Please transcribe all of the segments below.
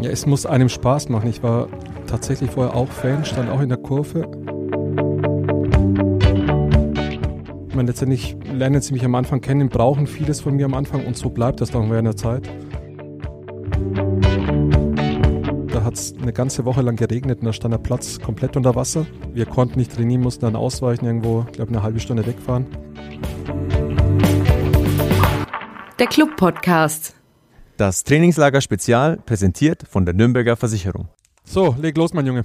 Ja, es muss einem Spaß machen. Ich war tatsächlich vorher auch Fan, stand auch in der Kurve. Ich meine, letztendlich lernen sie mich am Anfang kennen, brauchen vieles von mir am Anfang und so bleibt das dann während der Zeit. Da hat es eine ganze Woche lang geregnet und da stand der Platz komplett unter Wasser. Wir konnten nicht trainieren, mussten dann ausweichen, irgendwo, ich glaube, eine halbe Stunde wegfahren. Der Club Podcast. Das Trainingslager Spezial präsentiert von der Nürnberger Versicherung. So, leg los, mein Junge.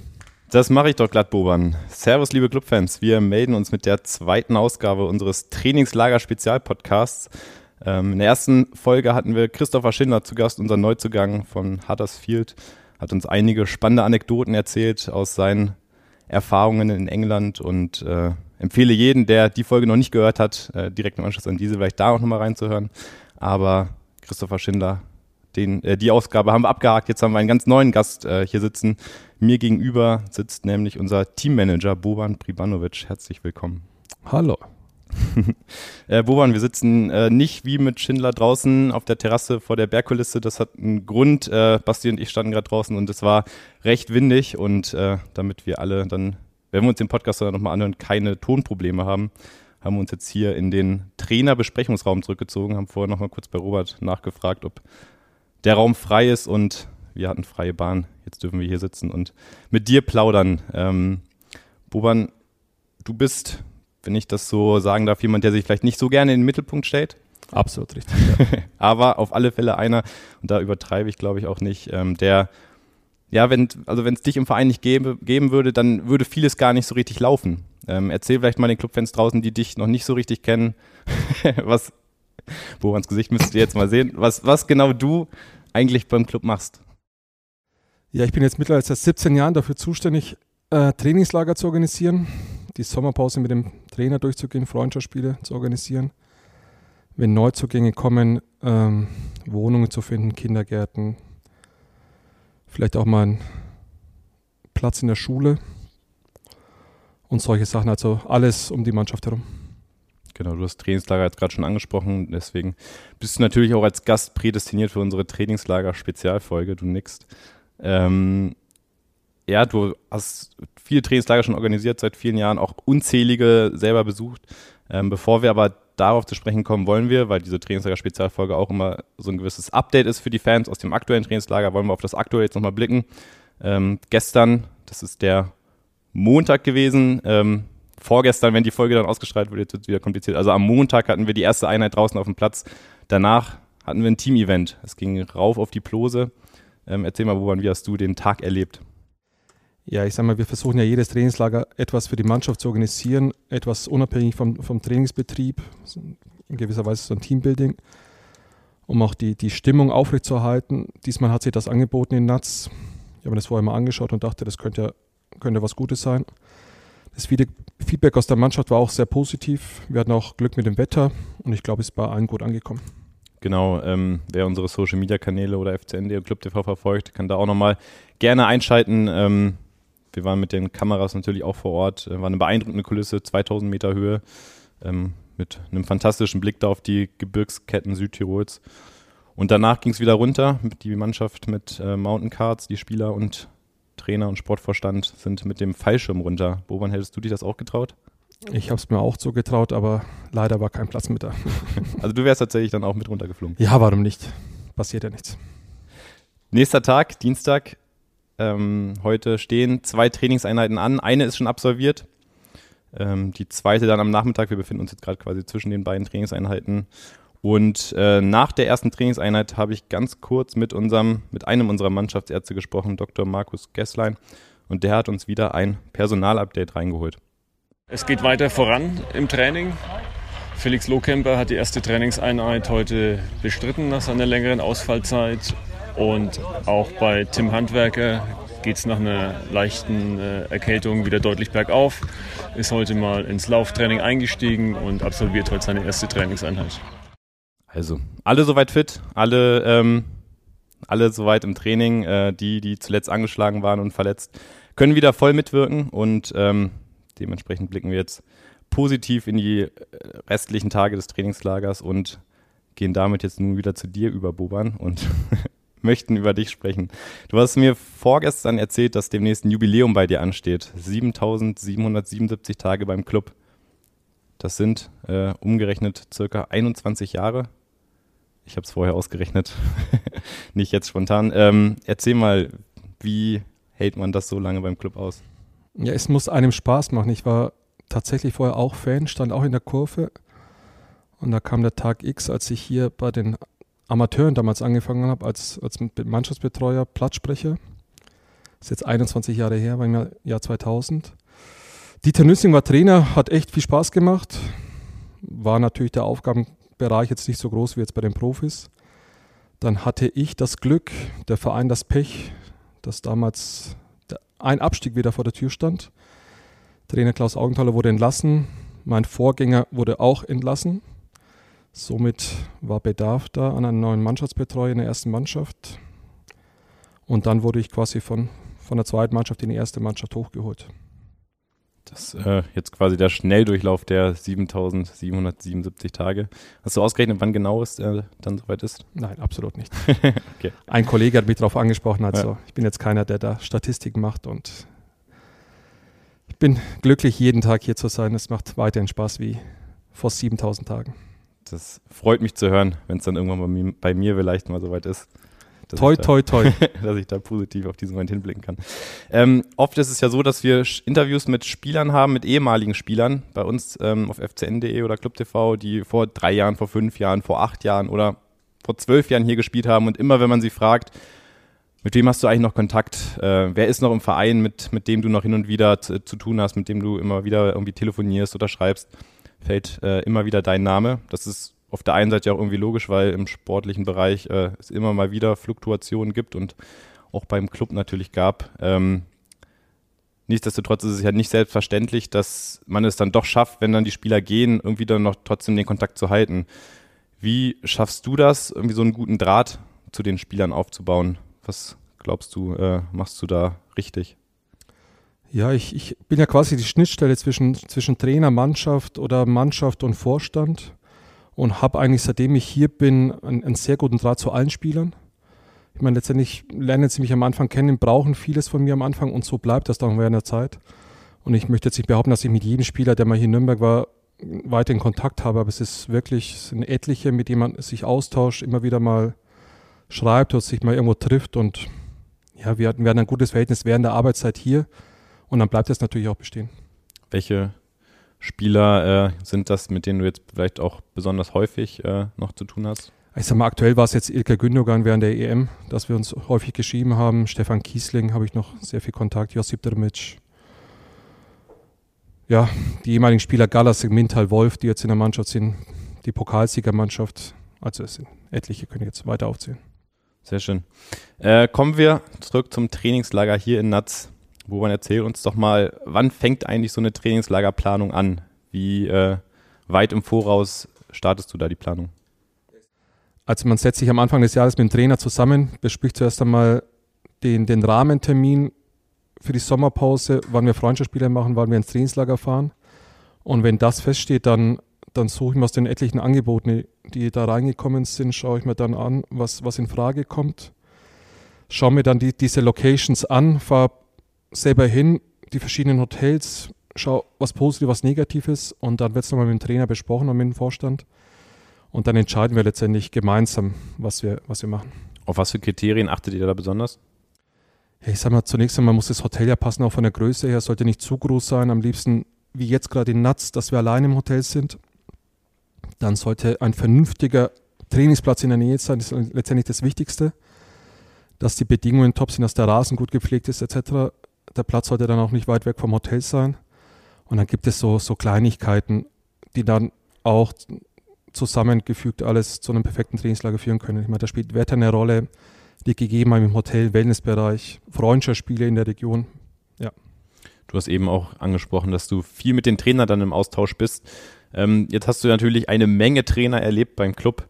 Das mache ich doch glatt, Boban. Servus, liebe Clubfans. Wir melden uns mit der zweiten Ausgabe unseres Trainingslager-Spezial-Podcasts. Ähm, in der ersten Folge hatten wir Christopher Schindler zu Gast, unser Neuzugang von Huddersfield. Hat uns einige spannende Anekdoten erzählt aus seinen Erfahrungen in England und äh, empfehle jeden, der die Folge noch nicht gehört hat, äh, direkt im Anschluss an diese vielleicht da auch nochmal reinzuhören. Aber Christopher Schindler den, äh, die Ausgabe haben wir abgehakt. Jetzt haben wir einen ganz neuen Gast äh, hier sitzen. Mir gegenüber sitzt nämlich unser Teammanager Boban Pribanovic. Herzlich willkommen. Hallo. äh, Boban, wir sitzen äh, nicht wie mit Schindler draußen auf der Terrasse vor der Bergkulisse. Das hat einen Grund. Äh, Basti und ich standen gerade draußen und es war recht windig. Und äh, damit wir alle dann, wenn wir uns den Podcast nochmal anhören, keine Tonprobleme haben, haben wir uns jetzt hier in den Trainerbesprechungsraum zurückgezogen, haben vorher nochmal kurz bei Robert nachgefragt, ob der Raum frei ist und wir hatten freie Bahn. Jetzt dürfen wir hier sitzen und mit dir plaudern. Ähm, Boban, du bist, wenn ich das so sagen darf, jemand, der sich vielleicht nicht so gerne in den Mittelpunkt stellt. Absolut richtig. Ja. Aber auf alle Fälle einer, und da übertreibe ich glaube ich auch nicht, ähm, der, ja, wenn, also wenn es dich im Verein nicht gäbe, geben würde, dann würde vieles gar nicht so richtig laufen. Ähm, erzähl vielleicht mal den Clubfans draußen, die dich noch nicht so richtig kennen, was, Borans Gesicht müsstet ihr jetzt mal sehen, was, was genau du eigentlich beim Club machst. Ja, ich bin jetzt mittlerweile seit 17 Jahren dafür zuständig, äh, Trainingslager zu organisieren, die Sommerpause mit dem Trainer durchzugehen, Freundschaftsspiele zu organisieren. Wenn Neuzugänge kommen, ähm, Wohnungen zu finden, Kindergärten, vielleicht auch mal einen Platz in der Schule und solche Sachen. Also alles um die Mannschaft herum. Genau, du hast Trainingslager jetzt gerade schon angesprochen, deswegen bist du natürlich auch als Gast prädestiniert für unsere Trainingslager-Spezialfolge. Du nickst. Ähm, ja, du hast viele Trainingslager schon organisiert, seit vielen Jahren auch unzählige selber besucht. Ähm, bevor wir aber darauf zu sprechen kommen, wollen wir, weil diese Trainingslager-Spezialfolge auch immer so ein gewisses Update ist für die Fans aus dem aktuellen Trainingslager, wollen wir auf das aktuelle jetzt nochmal blicken. Ähm, gestern, das ist der Montag gewesen, ähm, vorgestern, wenn die Folge dann ausgestrahlt wird, wird es wieder kompliziert. Also am Montag hatten wir die erste Einheit draußen auf dem Platz. Danach hatten wir ein Team-Event. Es ging rauf auf die Plose. Ähm, erzähl mal, Boban, wie hast du den Tag erlebt? Ja, ich sag mal, wir versuchen ja jedes Trainingslager etwas für die Mannschaft zu organisieren, etwas unabhängig vom, vom Trainingsbetrieb, in gewisser Weise so ein Teambuilding, um auch die, die Stimmung aufrechtzuerhalten. Diesmal hat sich das angeboten in Natz. Ich habe mir das vorher mal angeschaut und dachte, das könnte, könnte was Gutes sein. Das Feedback aus der Mannschaft war auch sehr positiv. Wir hatten auch Glück mit dem Wetter und ich glaube, es ist bei allen gut angekommen. Genau, ähm, wer unsere Social Media Kanäle oder FCND und Club TV verfolgt, kann da auch nochmal gerne einschalten. Ähm, wir waren mit den Kameras natürlich auch vor Ort. War eine beeindruckende Kulisse, 2000 Meter Höhe, ähm, mit einem fantastischen Blick da auf die Gebirgsketten Südtirols. Und danach ging es wieder runter. Die Mannschaft mit äh, Mountain Cards, die Spieler und Trainer und Sportvorstand sind mit dem Fallschirm runter. Boban, hättest du dich das auch getraut? Ich habe es mir auch so getraut, aber leider war kein Platz mit da. also du wärst tatsächlich dann auch mit runtergeflogen? Ja, warum nicht? Passiert ja nichts. Nächster Tag, Dienstag. Ähm, heute stehen zwei Trainingseinheiten an. Eine ist schon absolviert. Ähm, die zweite dann am Nachmittag. Wir befinden uns jetzt gerade quasi zwischen den beiden Trainingseinheiten. Und äh, nach der ersten Trainingseinheit habe ich ganz kurz mit unserem, mit einem unserer Mannschaftsärzte gesprochen, Dr. Markus Gesslein, und der hat uns wieder ein Personalupdate reingeholt. Es geht weiter voran im Training. Felix Lohkemper hat die erste Trainingseinheit heute bestritten nach seiner längeren Ausfallzeit. Und auch bei Tim Handwerker geht es nach einer leichten äh, Erkältung wieder deutlich bergauf. Ist heute mal ins Lauftraining eingestiegen und absolviert heute seine erste Trainingseinheit. Also, alle soweit fit, alle, ähm, alle soweit im Training, äh, die, die zuletzt angeschlagen waren und verletzt, können wieder voll mitwirken und ähm, dementsprechend blicken wir jetzt positiv in die äh, restlichen Tage des Trainingslagers und gehen damit jetzt nun wieder zu dir über, Boban, und möchten über dich sprechen. Du hast mir vorgestern erzählt, dass demnächst ein Jubiläum bei dir ansteht. 7777 Tage beim Club. Das sind äh, umgerechnet circa 21 Jahre. Ich habe es vorher ausgerechnet, nicht jetzt spontan. Ähm, erzähl mal, wie hält man das so lange beim Club aus? Ja, es muss einem Spaß machen. Ich war tatsächlich vorher auch Fan, stand auch in der Kurve. Und da kam der Tag X, als ich hier bei den Amateuren damals angefangen habe, als, als Mannschaftsbetreuer, Platzsprecher. Ist jetzt 21 Jahre her, war im Jahr 2000. Dieter Nüssing war Trainer, hat echt viel Spaß gemacht. War natürlich der Aufgabenbereich jetzt nicht so groß wie jetzt bei den Profis. Dann hatte ich das Glück, der Verein das Pech, dass damals ein Abstieg wieder vor der Tür stand. Trainer Klaus Augenthaler wurde entlassen. Mein Vorgänger wurde auch entlassen. Somit war Bedarf da an einem neuen Mannschaftsbetreuer in der ersten Mannschaft. Und dann wurde ich quasi von, von der zweiten Mannschaft in die erste Mannschaft hochgeholt. Das ist äh, jetzt quasi der Schnelldurchlauf der 7777 Tage. Hast du ausgerechnet, wann genau es äh, dann soweit ist? Nein, absolut nicht. okay. Ein Kollege hat mich darauf angesprochen, also ja. ich bin jetzt keiner, der da Statistiken macht und ich bin glücklich, jeden Tag hier zu sein. Es macht weiterhin Spaß wie vor 7000 Tagen. Das freut mich zu hören, wenn es dann irgendwann bei mir, bei mir vielleicht mal soweit ist. Toi, toi, toi. dass ich da positiv auf diesen Moment hinblicken kann. Ähm, oft ist es ja so, dass wir Interviews mit Spielern haben, mit ehemaligen Spielern, bei uns ähm, auf fcn.de oder ClubTV, die vor drei Jahren, vor fünf Jahren, vor acht Jahren oder vor zwölf Jahren hier gespielt haben. Und immer, wenn man sie fragt, mit wem hast du eigentlich noch Kontakt? Äh, wer ist noch im Verein, mit, mit dem du noch hin und wieder zu, zu, tun hast, mit dem du immer wieder irgendwie telefonierst oder schreibst, fällt äh, immer wieder dein Name. Das ist auf der einen Seite auch irgendwie logisch, weil im sportlichen Bereich äh, es immer mal wieder Fluktuationen gibt und auch beim Club natürlich gab. Ähm, nichtsdestotrotz ist es ja nicht selbstverständlich, dass man es dann doch schafft, wenn dann die Spieler gehen, irgendwie dann noch trotzdem den Kontakt zu halten. Wie schaffst du das, irgendwie so einen guten Draht zu den Spielern aufzubauen? Was glaubst du, äh, machst du da richtig? Ja, ich, ich bin ja quasi die Schnittstelle zwischen, zwischen Trainer, Mannschaft oder Mannschaft und Vorstand und habe eigentlich, seitdem ich hier bin, einen, einen, sehr guten Draht zu allen Spielern. Ich meine, letztendlich lernen sie mich am Anfang kennen, brauchen vieles von mir am Anfang und so bleibt das dann während der Zeit. Und ich möchte jetzt nicht behaupten, dass ich mit jedem Spieler, der mal hier in Nürnberg war, weiter in Kontakt habe, aber es ist wirklich, es sind etliche, mit denen man sich austauscht, immer wieder mal schreibt oder sich mal irgendwo trifft und ja, wir hatten, wir hatten ein gutes Verhältnis während der Arbeitszeit hier und dann bleibt es natürlich auch bestehen. Welche Spieler äh, sind das, mit denen du jetzt vielleicht auch besonders häufig äh, noch zu tun hast? Ich sag mal, aktuell war es jetzt Ilka Gündogan während der EM, dass wir uns häufig geschrieben haben. Stefan Kiesling habe ich noch sehr viel Kontakt, Josip Drmic. Ja, die ehemaligen Spieler Gallas, Mintal, Wolf, die jetzt in der Mannschaft sind, die Pokalsiegermannschaft. Also es sind etliche, können jetzt weiter aufzählen. Sehr schön. Äh, kommen wir zurück zum Trainingslager hier in Natz. Woran erzähl uns doch mal, wann fängt eigentlich so eine Trainingslagerplanung an? Wie äh, weit im Voraus startest du da die Planung? Also man setzt sich am Anfang des Jahres mit dem Trainer zusammen, bespricht zuerst einmal den, den Rahmentermin für die Sommerpause, wann wir Freundschaftsspiele machen, wann wir ins Trainingslager fahren. Und wenn das feststeht, dann, dann suche ich mir aus den etlichen Angeboten, die da reingekommen sind, schaue ich mir dann an, was, was in Frage kommt. Schaue mir dann die, diese Locations an, fahre selber hin, die verschiedenen Hotels, schau, was positiv, was negatives und dann wird es nochmal mit dem Trainer besprochen und mit dem Vorstand. Und dann entscheiden wir letztendlich gemeinsam, was wir, was wir machen. Auf was für Kriterien achtet ihr da besonders? Ich sag mal, zunächst einmal muss das Hotel ja passen, auch von der Größe her, sollte nicht zu groß sein. Am liebsten, wie jetzt gerade in Natz, dass wir allein im Hotel sind. Dann sollte ein vernünftiger Trainingsplatz in der Nähe sein, das ist letztendlich das Wichtigste. Dass die Bedingungen top sind, dass der Rasen gut gepflegt ist, etc der Platz sollte dann auch nicht weit weg vom Hotel sein. Und dann gibt es so, so Kleinigkeiten, die dann auch zusammengefügt alles zu einem perfekten Trainingslager führen können. Ich meine, da spielt Wetter eine Rolle, die gegeben haben im Hotel, Wellnessbereich, Freundschaftsspiele in der Region. Ja. Du hast eben auch angesprochen, dass du viel mit den Trainern dann im Austausch bist. Ähm, jetzt hast du natürlich eine Menge Trainer erlebt beim Club.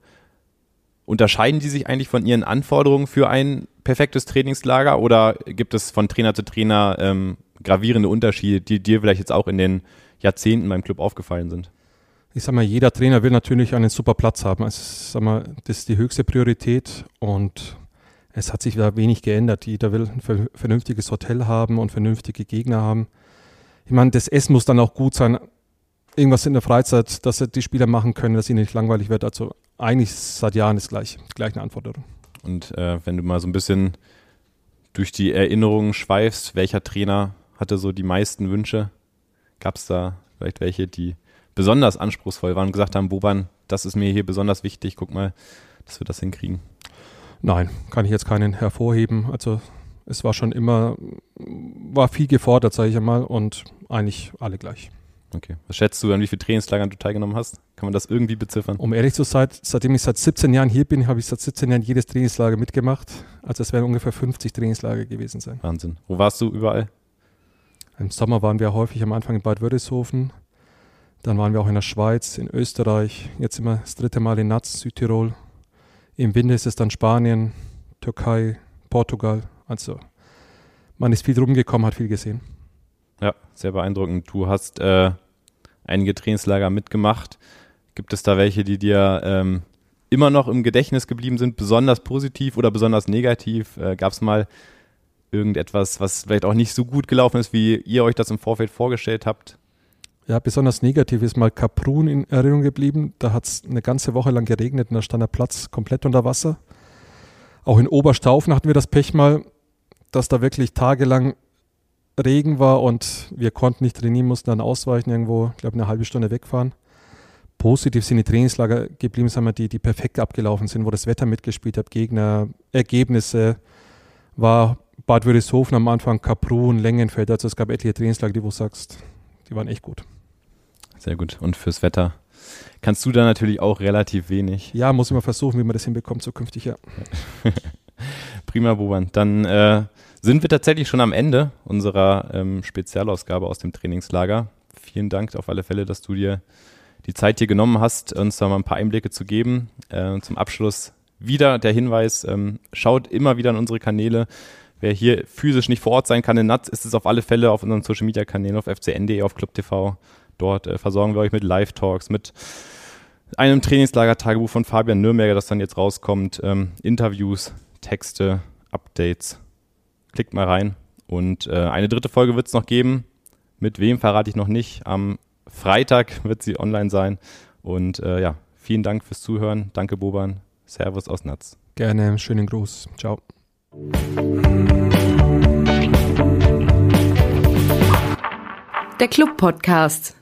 Unterscheiden die sich eigentlich von ihren Anforderungen für ein perfektes Trainingslager oder gibt es von Trainer zu Trainer ähm, gravierende Unterschiede, die dir vielleicht jetzt auch in den Jahrzehnten beim Club aufgefallen sind? Ich sag mal, jeder Trainer will natürlich einen super Platz haben. Also, sag mal, das ist die höchste Priorität und es hat sich da wenig geändert. Jeder will ein vernünftiges Hotel haben und vernünftige Gegner haben. Ich meine, das Essen muss dann auch gut sein. Irgendwas in der Freizeit, dass die Spieler machen können, dass ihnen nicht langweilig wird. Also eigentlich seit Jahren das gleiche, die gleichen Anforderungen. Und äh, wenn du mal so ein bisschen durch die Erinnerungen schweifst, welcher Trainer hatte so die meisten Wünsche? Gab es da vielleicht welche, die besonders anspruchsvoll waren und gesagt haben, Boban, das ist mir hier besonders wichtig, guck mal, dass wir das hinkriegen? Nein, kann ich jetzt keinen hervorheben. Also es war schon immer, war viel gefordert, sage ich einmal, und eigentlich alle gleich. Okay. Was schätzt du, an wie viele Trainingslagern du teilgenommen hast? Kann man das irgendwie beziffern? Um ehrlich zu sein, seitdem ich seit 17 Jahren hier bin, habe ich seit 17 Jahren jedes Trainingslager mitgemacht. Also es werden ungefähr 50 Trainingslager gewesen sein. Wahnsinn. Wo warst du überall? Im Sommer waren wir häufig am Anfang in Bad Wörishofen. Dann waren wir auch in der Schweiz, in Österreich. Jetzt immer das dritte Mal in Natz, Südtirol. Im Winter ist es dann Spanien, Türkei, Portugal. Also man ist viel rumgekommen, hat viel gesehen. Ja, sehr beeindruckend. Du hast äh, einige Trainingslager mitgemacht. Gibt es da welche, die dir ähm, immer noch im Gedächtnis geblieben sind, besonders positiv oder besonders negativ? Äh, Gab es mal irgendetwas, was vielleicht auch nicht so gut gelaufen ist, wie ihr euch das im Vorfeld vorgestellt habt? Ja, besonders negativ ist mal Kaprun in Erinnerung geblieben. Da hat es eine ganze Woche lang geregnet und da stand der Platz komplett unter Wasser. Auch in Oberstaufen hatten wir das Pech mal, dass da wirklich tagelang Regen war und wir konnten nicht trainieren, mussten dann ausweichen, irgendwo, ich glaube, eine halbe Stunde wegfahren. Positiv sind die Trainingslager geblieben, sagen wir, die, die perfekt abgelaufen sind, wo das Wetter mitgespielt hat, Gegner, Ergebnisse, war Bad Würishofen am Anfang, Kaprun, Längenfeld, also es gab etliche Trainingslager, die du sagst, die waren echt gut. Sehr gut. Und fürs Wetter kannst du da natürlich auch relativ wenig. Ja, muss immer versuchen, wie man das hinbekommt zukünftig, ja. Prima, Boban. Dann äh, sind wir tatsächlich schon am Ende unserer ähm, Spezialausgabe aus dem Trainingslager. Vielen Dank auf alle Fälle, dass du dir die Zeit hier genommen hast, uns da mal ein paar Einblicke zu geben. Äh, zum Abschluss wieder der Hinweis, ähm, schaut immer wieder in unsere Kanäle. Wer hier physisch nicht vor Ort sein kann in Natz, ist es auf alle Fälle auf unseren Social Media Kanälen, auf fcn.de, auf Club TV. Dort äh, versorgen wir euch mit Live-Talks, mit einem Trainingslager-Tagebuch von Fabian Nürnberger, das dann jetzt rauskommt, ähm, Interviews, Texte, Updates. Klickt mal rein. Und äh, eine dritte Folge wird es noch geben. Mit wem verrate ich noch nicht. Am Freitag wird sie online sein. Und äh, ja, vielen Dank fürs Zuhören. Danke, Boban. Servus aus Natz. Gerne, schönen Gruß. Ciao. Der Club Podcast.